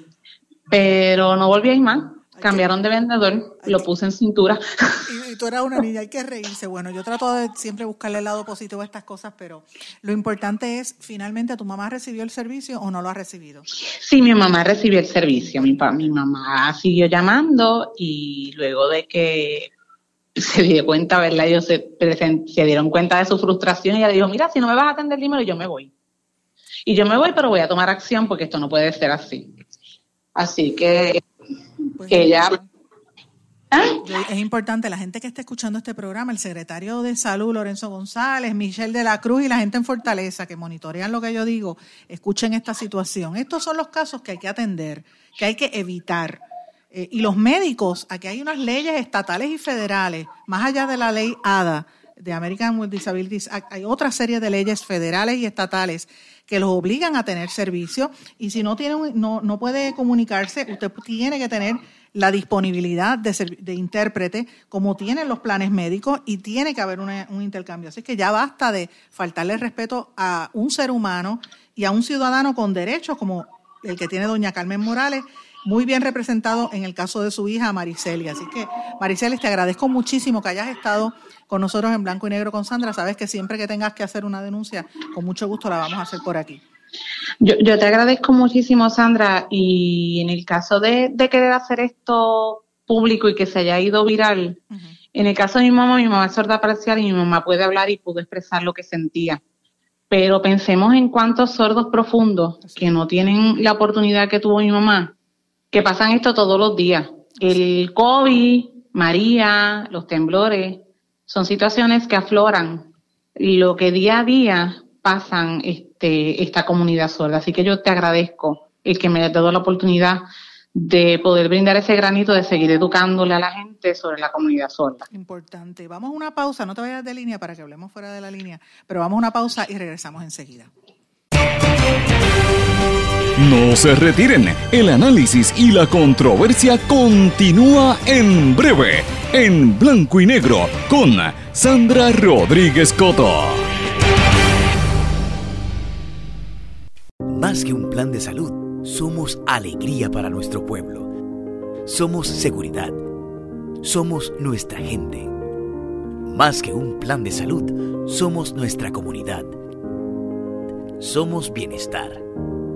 pero no volví a ir más. Cambiaron de vendedor, lo puse en cintura. Y, tú eras una niña, hay que reírse. Bueno, yo trato de siempre buscarle el lado positivo a estas cosas, pero lo importante es, finalmente, ¿tu mamá recibió el servicio o no lo ha recibido? Sí, mi mamá recibió el servicio. Mi, mi mamá siguió llamando y luego de que se dio cuenta, ¿verdad? Ellos se, se dieron cuenta de su frustración y ella dijo, mira, si no me vas a atender, dímelo, yo me voy. Y yo me voy, pero voy a tomar acción porque esto no puede ser así. Así que pues ella... ¿Ah? Es importante, la gente que está escuchando este programa, el secretario de Salud, Lorenzo González, Michelle de la Cruz y la gente en Fortaleza que monitorean lo que yo digo, escuchen esta situación. Estos son los casos que hay que atender, que hay que evitar. Eh, y los médicos, aquí hay unas leyes estatales y federales, más allá de la ley ADA, de American with Disabilities hay otra serie de leyes federales y estatales que los obligan a tener servicio y si no, tiene no, no puede comunicarse, usted tiene que tener la disponibilidad de, de intérprete como tienen los planes médicos y tiene que haber un intercambio. Así que ya basta de faltarle respeto a un ser humano y a un ciudadano con derechos como el que tiene doña Carmen Morales, muy bien representado en el caso de su hija Maricelia. Así que, Maricelia, te agradezco muchísimo que hayas estado con nosotros en blanco y negro con Sandra. Sabes que siempre que tengas que hacer una denuncia, con mucho gusto la vamos a hacer por aquí. Yo, yo te agradezco muchísimo, Sandra, y en el caso de, querer hacer esto público y que se haya ido viral, en el caso de mi mamá, mi mamá es sorda parcial y mi mamá puede hablar y pudo expresar lo que sentía. Pero pensemos en cuántos sordos profundos que no tienen la oportunidad que tuvo mi mamá, que pasan esto todos los días. El COVID, María, los temblores, son situaciones que afloran lo que día a día pasan este, esta comunidad sorda. Así que yo te agradezco el que me haya dado la oportunidad de poder brindar ese granito de seguir educándole a la gente sobre la comunidad sorda. Importante. Vamos a una pausa, no te vayas de línea para que hablemos fuera de la línea, pero vamos a una pausa y regresamos enseguida. No se retiren, el análisis y la controversia continúa en breve, en blanco y negro, con Sandra Rodríguez Coto. Más que un plan de salud, somos alegría para nuestro pueblo. Somos seguridad. Somos nuestra gente. Más que un plan de salud, somos nuestra comunidad. Somos bienestar.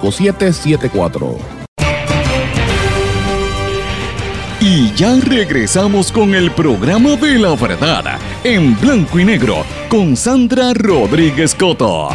5774. Y ya regresamos con el programa de la verdad, en blanco y negro, con Sandra Rodríguez Coto.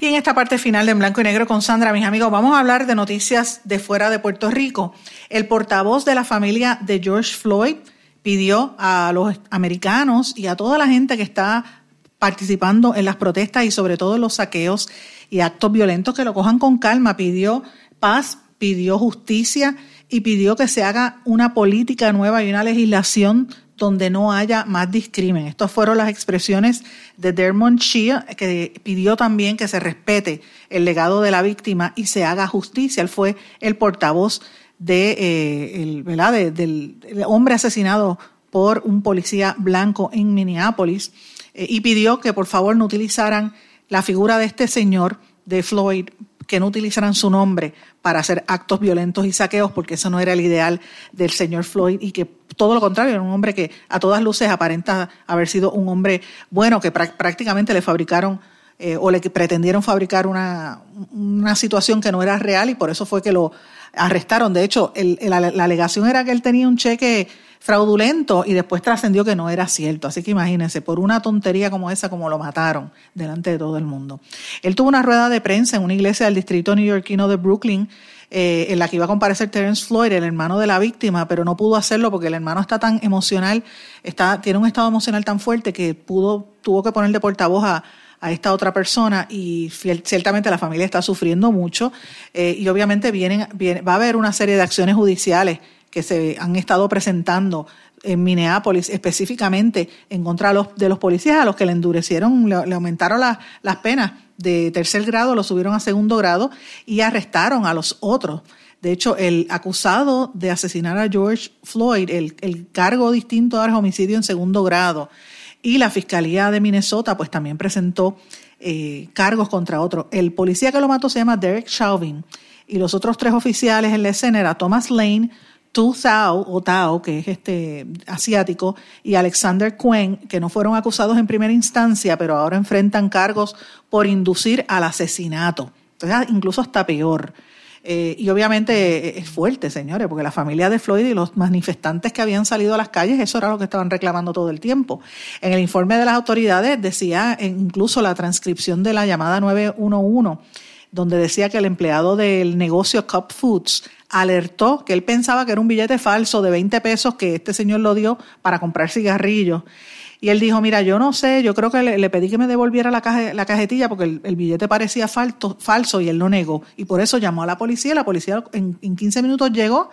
Y en esta parte final de En Blanco y Negro con Sandra, mis amigos, vamos a hablar de noticias de fuera de Puerto Rico. El portavoz de la familia de George Floyd pidió a los americanos y a toda la gente que está participando en las protestas y sobre todo los saqueos y actos violentos que lo cojan con calma. Pidió paz, pidió justicia y pidió que se haga una política nueva y una legislación donde no haya más discrimen. Estas fueron las expresiones de Dermot Shea, que pidió también que se respete el legado de la víctima y se haga justicia. Él fue el portavoz de, eh, del hombre asesinado por un policía blanco en Minneapolis. Eh, y pidió que por favor no utilizaran la figura de este señor, de Floyd, que no utilizaran su nombre para hacer actos violentos y saqueos, porque eso no era el ideal del señor Floyd y que todo lo contrario, era un hombre que a todas luces aparenta haber sido un hombre bueno, que prácticamente le fabricaron eh, o le pretendieron fabricar una, una situación que no era real y por eso fue que lo arrestaron. De hecho, la, alegación era que él tenía un cheque fraudulento y después trascendió que no era cierto. Así que imagínense, por una tontería como esa, como lo mataron delante de todo el mundo. Él tuvo una rueda de prensa en una iglesia del distrito neoyorquino de Brooklyn. Eh, en la que iba a comparecer Terence Floyd, el hermano de la víctima, pero no pudo hacerlo porque el hermano está tan emocional, está, tiene un estado emocional tan fuerte que pudo, tuvo que poner de portavoz a, esta otra persona y ciertamente la familia está sufriendo mucho eh, y obviamente vienen, va a haber una serie de acciones judiciales que se han estado presentando en Minneapolis específicamente en contra de los, policías a los que le endurecieron, le, aumentaron las penas de tercer grado, lo subieron a segundo grado y arrestaron a los otros. De hecho, el acusado de asesinar a George Floyd, el, el cargo distinto era homicidio en segundo grado. Y la Fiscalía de Minnesota pues también presentó eh, cargos contra otro. El policía que lo mató se llama Derek Chauvin y los otros tres oficiales en la escena era Thomas Lane, Tu Thao, o Tao, que es este asiático, y Alexander Quen, que no fueron acusados en primera instancia, pero ahora enfrentan cargos por inducir al asesinato. Entonces, incluso hasta peor. Eh, y obviamente eh, es fuerte, señores, porque la familia de Floyd y los manifestantes que habían salido a las calles, eso era lo que estaban reclamando todo el tiempo. En el informe de las autoridades decía incluso la transcripción de la llamada 911, donde decía que el empleado del negocio Cup Foods alertó que él pensaba que era un billete falso de 20 pesos que este señor lo dio para comprar cigarrillos Y él dijo, mira, yo no sé, yo creo que le, pedí que me devolviera la, la cajetilla porque el, billete parecía falto, falso y él lo negó. Y por eso llamó a la policía, la policía en, en 15 minutos llegó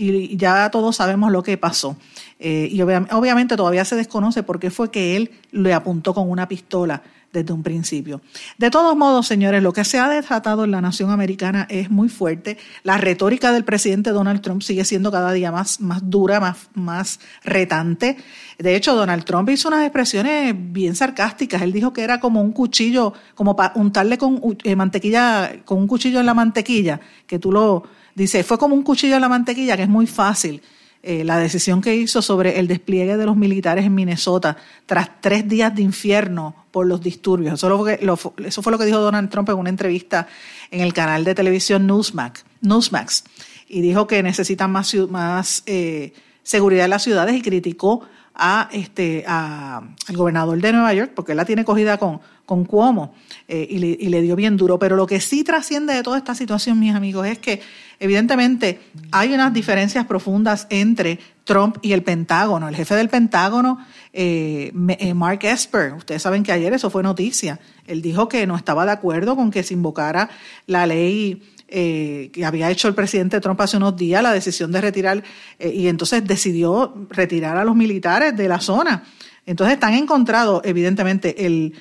y ya todos sabemos lo que pasó. Eh, y obviamente todavía se desconoce por qué fue que él le apuntó con una pistola desde un principio. De todos modos, señores, lo que se ha desatado en la nación americana es muy fuerte. La retórica del presidente Donald Trump sigue siendo cada día más, más dura, más, más retante. De hecho, Donald Trump hizo unas expresiones bien sarcásticas. Él dijo que era como un cuchillo, como para untarle con eh, mantequilla, con un cuchillo en la mantequilla, que tú lo dices, fue como un cuchillo en la mantequilla, que es muy fácil eh, la decisión que hizo sobre el despliegue de los militares en Minnesota tras tres días de infierno por los disturbios. Eso, eso fue lo que dijo Donald Trump en una entrevista en el canal de televisión Newsmax. Newsmax y dijo que necesitan más, más eh, seguridad en las ciudades y criticó a este a, al gobernador de Nueva York porque él la tiene cogida con, con Cuomo eh, y, le, y, le, dio bien duro. Pero lo que sí trasciende de toda esta situación, mis amigos, es que evidentemente hay unas diferencias profundas entre Trump y el Pentágono. El jefe del Pentágono, eh, eh, Mark Esper, ustedes saben que ayer eso fue noticia. Él dijo que no estaba de acuerdo con que se invocara la ley eh, que había hecho el presidente Trump hace unos días, la decisión de retirar, eh, y entonces decidió retirar a los militares de la zona. Entonces están encontrados, evidentemente, el,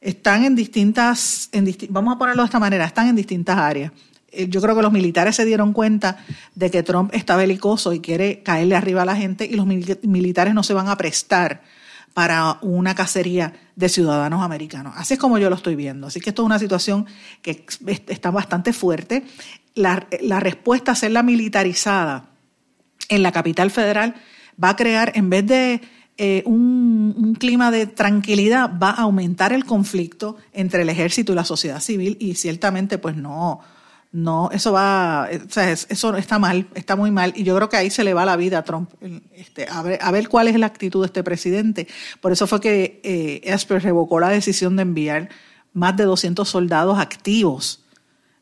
están en distintas, vamos a ponerlo de esta manera, están en distintas áreas. Eh, yo creo que los militares se dieron cuenta de que Trump está belicoso y quiere caerle arriba a la gente y los militares no se van a prestar para una cacería de ciudadanos americanos. Así es como yo lo estoy viendo. Así que esto es una situación que está bastante fuerte. La, respuesta a la militarizada en la capital federal va a crear, en vez de eh, un, un, clima de tranquilidad, va a aumentar el conflicto entre el ejército y la sociedad civil y ciertamente pues no, no, eso va, o sea, eso está mal, está muy mal, y yo creo que ahí se le va la vida a Trump, este, a, ver, a ver cuál es la actitud de este presidente. Por eso fue que eh, Esper revocó la decisión de enviar más de 200 soldados activos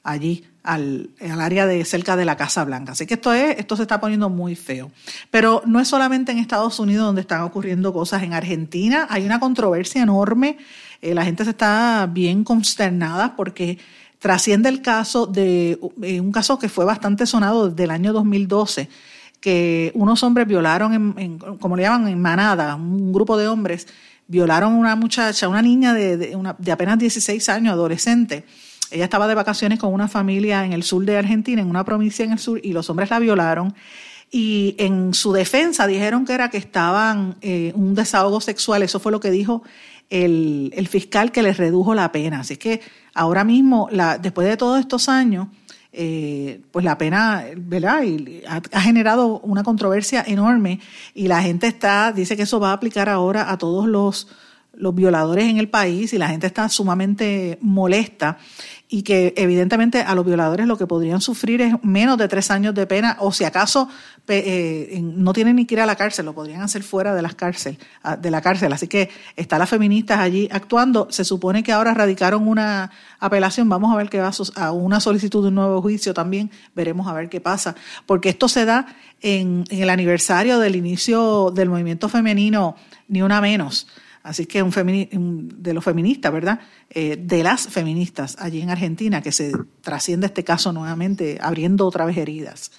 allí al, al, área de cerca de la Casa Blanca. Así que esto es, esto se está poniendo muy feo. Pero no es solamente en Estados Unidos donde están ocurriendo cosas. En Argentina hay una controversia enorme. Eh, la gente se está bien consternada porque trasciende el caso de eh, un caso que fue bastante sonado desde el año 2012, que unos hombres violaron, en, como le llaman, en manada, un grupo de hombres violaron a una muchacha, una niña de, de, apenas 16 años, adolescente. Ella estaba de vacaciones con una familia en el sur de Argentina, en una provincia en el sur, y los hombres la violaron. Y en su defensa dijeron que era que estaban eh, un desahogo sexual. Eso fue lo que dijo el, el fiscal que les redujo la pena. Así que ahora mismo, la, después de todos estos años, eh, pues la pena, ¿verdad? Y ha, generado una controversia enorme y la gente está, dice que eso va a aplicar ahora a todos los, los violadores en el país y la gente está sumamente molesta y que evidentemente a los violadores lo que podrían sufrir es menos de tres años de pena o si acaso eh, no tienen ni que ir a la cárcel, lo podrían hacer fuera de, las cárcel, de la cárcel. Así que están las feministas allí actuando. Se supone que ahora radicaron una apelación. Vamos a ver qué va a una solicitud de un nuevo juicio también. Veremos a ver qué pasa. Porque esto se da en, en el aniversario del inicio del movimiento femenino, ni una menos. Así que un, de los feministas, ¿verdad? Eh, de las feministas allí en Argentina, que se trasciende este caso nuevamente, abriendo otra vez heridas.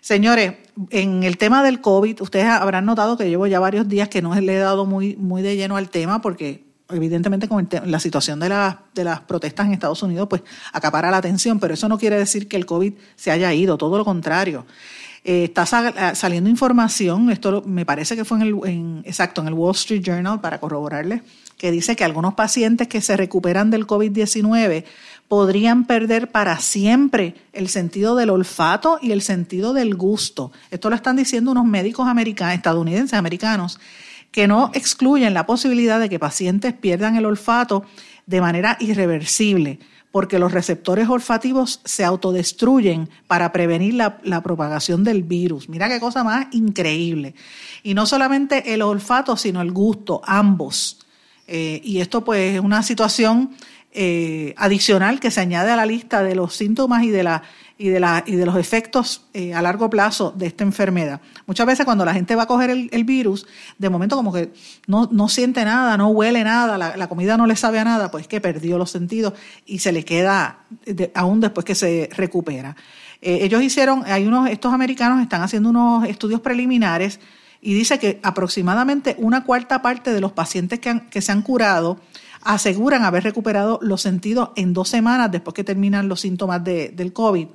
Señores, en el tema del COVID, ustedes habrán notado que llevo ya varios días que no le he dado muy, muy de lleno al tema porque evidentemente con la situación de, de las protestas en Estados Unidos, pues acapara la atención, pero eso no quiere decir que el COVID se haya ido, todo lo contrario. Eh, está eh, saliendo información, esto me parece que fue en el, exacto, en el Wall Street Journal, para corroborarle, que dice que algunos pacientes que se recuperan del COVID-19 podrían perder para siempre el sentido del olfato y el sentido del gusto. Esto lo están diciendo unos médicos americanos, estadounidenses americanos, que no excluyen la posibilidad de que pacientes pierdan el olfato de manera irreversible porque los receptores olfativos se autodestruyen para prevenir la, propagación del virus. Mira qué cosa más increíble. Y no solamente el olfato, sino el gusto, ambos. Eh, y esto pues es una situación eh, adicional que se añade a la lista de los síntomas y de la y de, la, y de los efectos eh, a largo plazo de esta enfermedad. Muchas veces cuando la gente va a coger el, virus, de momento como que no, no siente nada, no huele nada, la, comida no le sabe a nada, pues que perdió los sentidos y se le queda aún después que se recupera. Eh, ellos hicieron, hay unos, estos americanos están haciendo unos estudios preliminares y dice que aproximadamente una cuarta parte de los pacientes que, que se han curado aseguran haber recuperado los sentidos en dos semanas después que terminan los síntomas de, del COVID,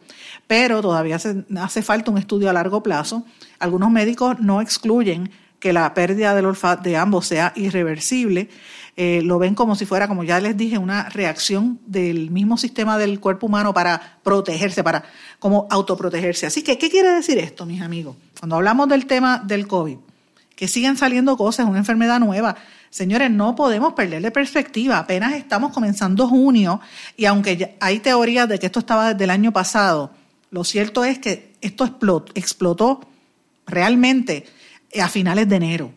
pero todavía hace falta un estudio a largo plazo. Algunos médicos no excluyen que la pérdida del olfato de ambos sea irreversible. Eh, lo ven como si fuera, como ya les dije, una reacción del mismo sistema del cuerpo humano para protegerse, para como autoprotegerse. Así que, ¿qué quiere decir esto, mis amigos? Cuando hablamos del tema del COVID, que siguen saliendo cosas, una enfermedad nueva, Señores, no podemos perderle perspectiva. Apenas estamos comenzando junio y aunque hay teorías de que esto estaba desde el año pasado, lo cierto es que esto explotó, realmente a finales de enero.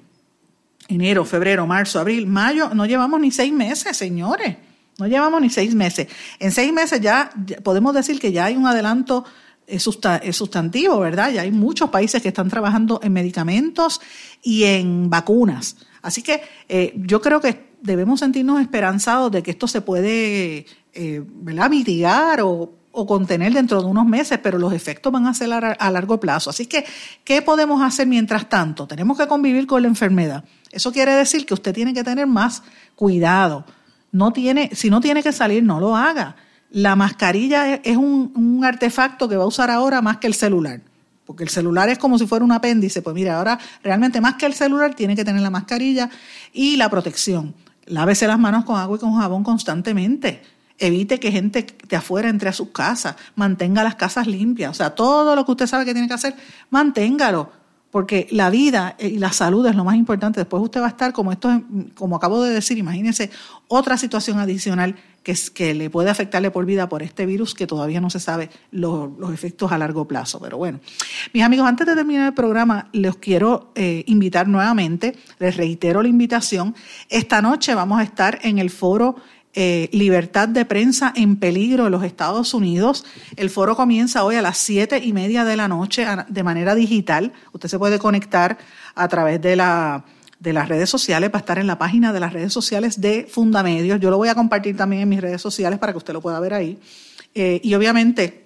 Enero, febrero, marzo, abril, mayo, no llevamos ni seis meses, señores. No llevamos ni seis meses. En seis meses ya podemos decir que ya hay un adelanto eh, sustantivo, ¿verdad? Ya hay muchos países que están trabajando en medicamentos y en vacunas. Así que eh, yo creo que debemos sentirnos esperanzados de que esto se puede eh, mitigar o, contener dentro de unos meses, pero los efectos van a ser a, largo plazo. Así que, ¿qué podemos hacer mientras tanto? Tenemos que convivir con la enfermedad. Eso quiere decir que usted tiene que tener más cuidado. No tiene, si no tiene que salir, no lo haga. La mascarilla es, un artefacto que va a usar ahora más que el celular porque el celular es como si fuera un apéndice. Pues mira, ahora realmente más que el celular tiene que tener la mascarilla y la protección. Lávese las manos con agua y con jabón constantemente. Evite que gente de afuera entre a sus casas. Mantenga las casas limpias. O sea, todo lo que usted sabe que tiene que hacer, manténgalo. Porque la vida y la salud es lo más importante. Después usted va a estar, como esto, como acabo de decir, imagínese otra situación adicional que, le puede afectarle por vida por este virus que todavía no se sabe los, efectos a largo plazo. Pero bueno, mis amigos, antes de terminar el programa, les quiero eh, invitar nuevamente, les reitero la invitación. Esta noche vamos a estar en el foro eh, Libertad de Prensa en Peligro en los Estados Unidos. El foro comienza hoy a las siete y media de la noche de manera digital. Usted se puede conectar a través de la de las redes sociales, va a estar en la página de las redes sociales de Fundamedios. Yo lo voy a compartir también en mis redes sociales para que usted lo pueda ver ahí. Eh, y obviamente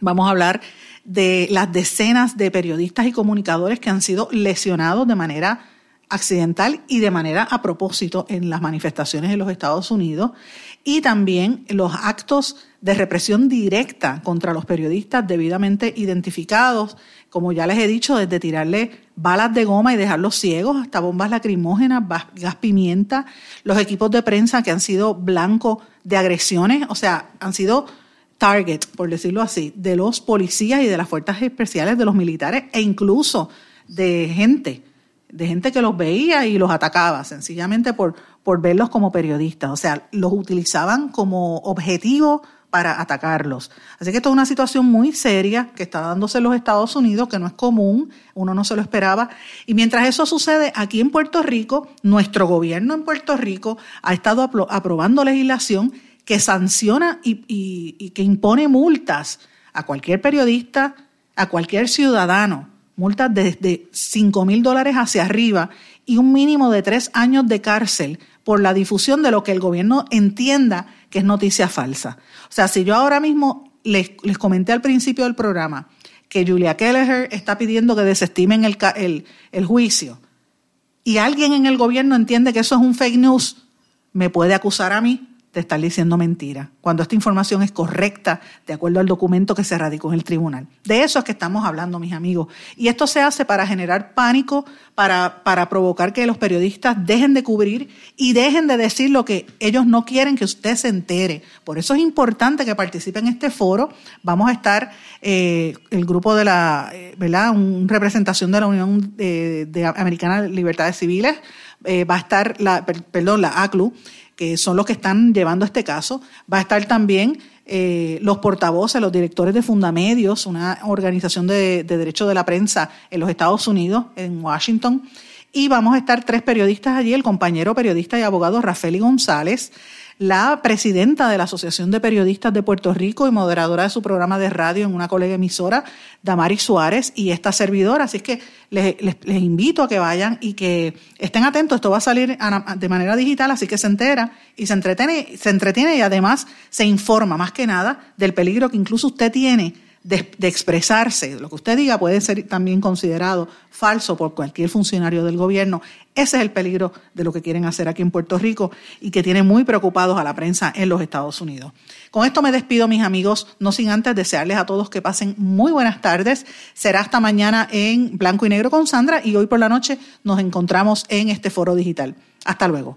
vamos a hablar de las decenas de periodistas y comunicadores que han sido lesionados de manera accidental y de manera a propósito en las manifestaciones en los Estados Unidos y también los actos de represión directa contra los periodistas debidamente identificados, como ya les he dicho, desde tirarle balas de goma y dejarlos ciegos hasta bombas lacrimógenas, gas pimienta, los equipos de prensa que han sido blanco de agresiones, o sea, han sido target, por decirlo así, de los policías y de las fuerzas especiales de los militares e incluso de gente, de gente que los veía y los atacaba, sencillamente por, por verlos como periodistas, o sea, los utilizaban como objetivo para atacarlos. Así que esto es una situación muy seria que está dándose en los Estados Unidos, que no es común, uno no se lo esperaba. Y mientras eso sucede aquí en Puerto Rico, nuestro gobierno en Puerto Rico ha estado aprobando legislación que sanciona y, que impone multas a cualquier periodista, a cualquier ciudadano, multas desde 5 mil dólares hacia arriba y un mínimo de tres años de cárcel por la difusión de lo que el gobierno entienda que es noticia falsa. O sea, si yo ahora mismo les, comenté al principio del programa que Julia Kelleher está pidiendo que desestimen el, el, el juicio y alguien en el gobierno entiende que eso es un fake news, me puede acusar a mí de estar diciendo mentira, cuando esta información es correcta de acuerdo al documento que se radicó en el tribunal. De eso es que estamos hablando, mis amigos. Y esto se hace para generar pánico, para, para provocar que los periodistas dejen de cubrir y dejen de decir lo que ellos no quieren que usted se entere. Por eso es importante que participe en este foro. Vamos a estar eh, el grupo de la, eh, ¿verdad? Un representación de la Unión de, Americana de Libertades Civiles. Eh, va a estar la, perdón, la ACLU que son los que están llevando este caso. Va a estar también eh, los portavoces, los directores de Fundamedios, una organización de, de derecho de la prensa en los Estados Unidos, en Washington. Y vamos a estar tres periodistas allí, el compañero periodista y abogado Rafael González, la presidenta de la Asociación de Periodistas de Puerto Rico y moderadora de su programa de radio en una colega emisora, Damari Suárez, y esta servidora. Así es que les, invito a que vayan y que estén atentos. Esto va a salir de manera digital, así que se entera y se entretiene, se entretiene y además se informa más que nada del peligro que incluso usted tiene de, expresarse. Lo que usted diga puede ser también considerado falso por cualquier funcionario del gobierno. Ese es el peligro de lo que quieren hacer aquí en Puerto Rico y que tiene muy preocupados a la prensa en los Estados Unidos. Con esto me despido, mis amigos, no sin antes desearles a todos que pasen muy buenas tardes. Será hasta mañana en Blanco y Negro con Sandra y hoy por la noche nos encontramos en este foro digital. Hasta luego.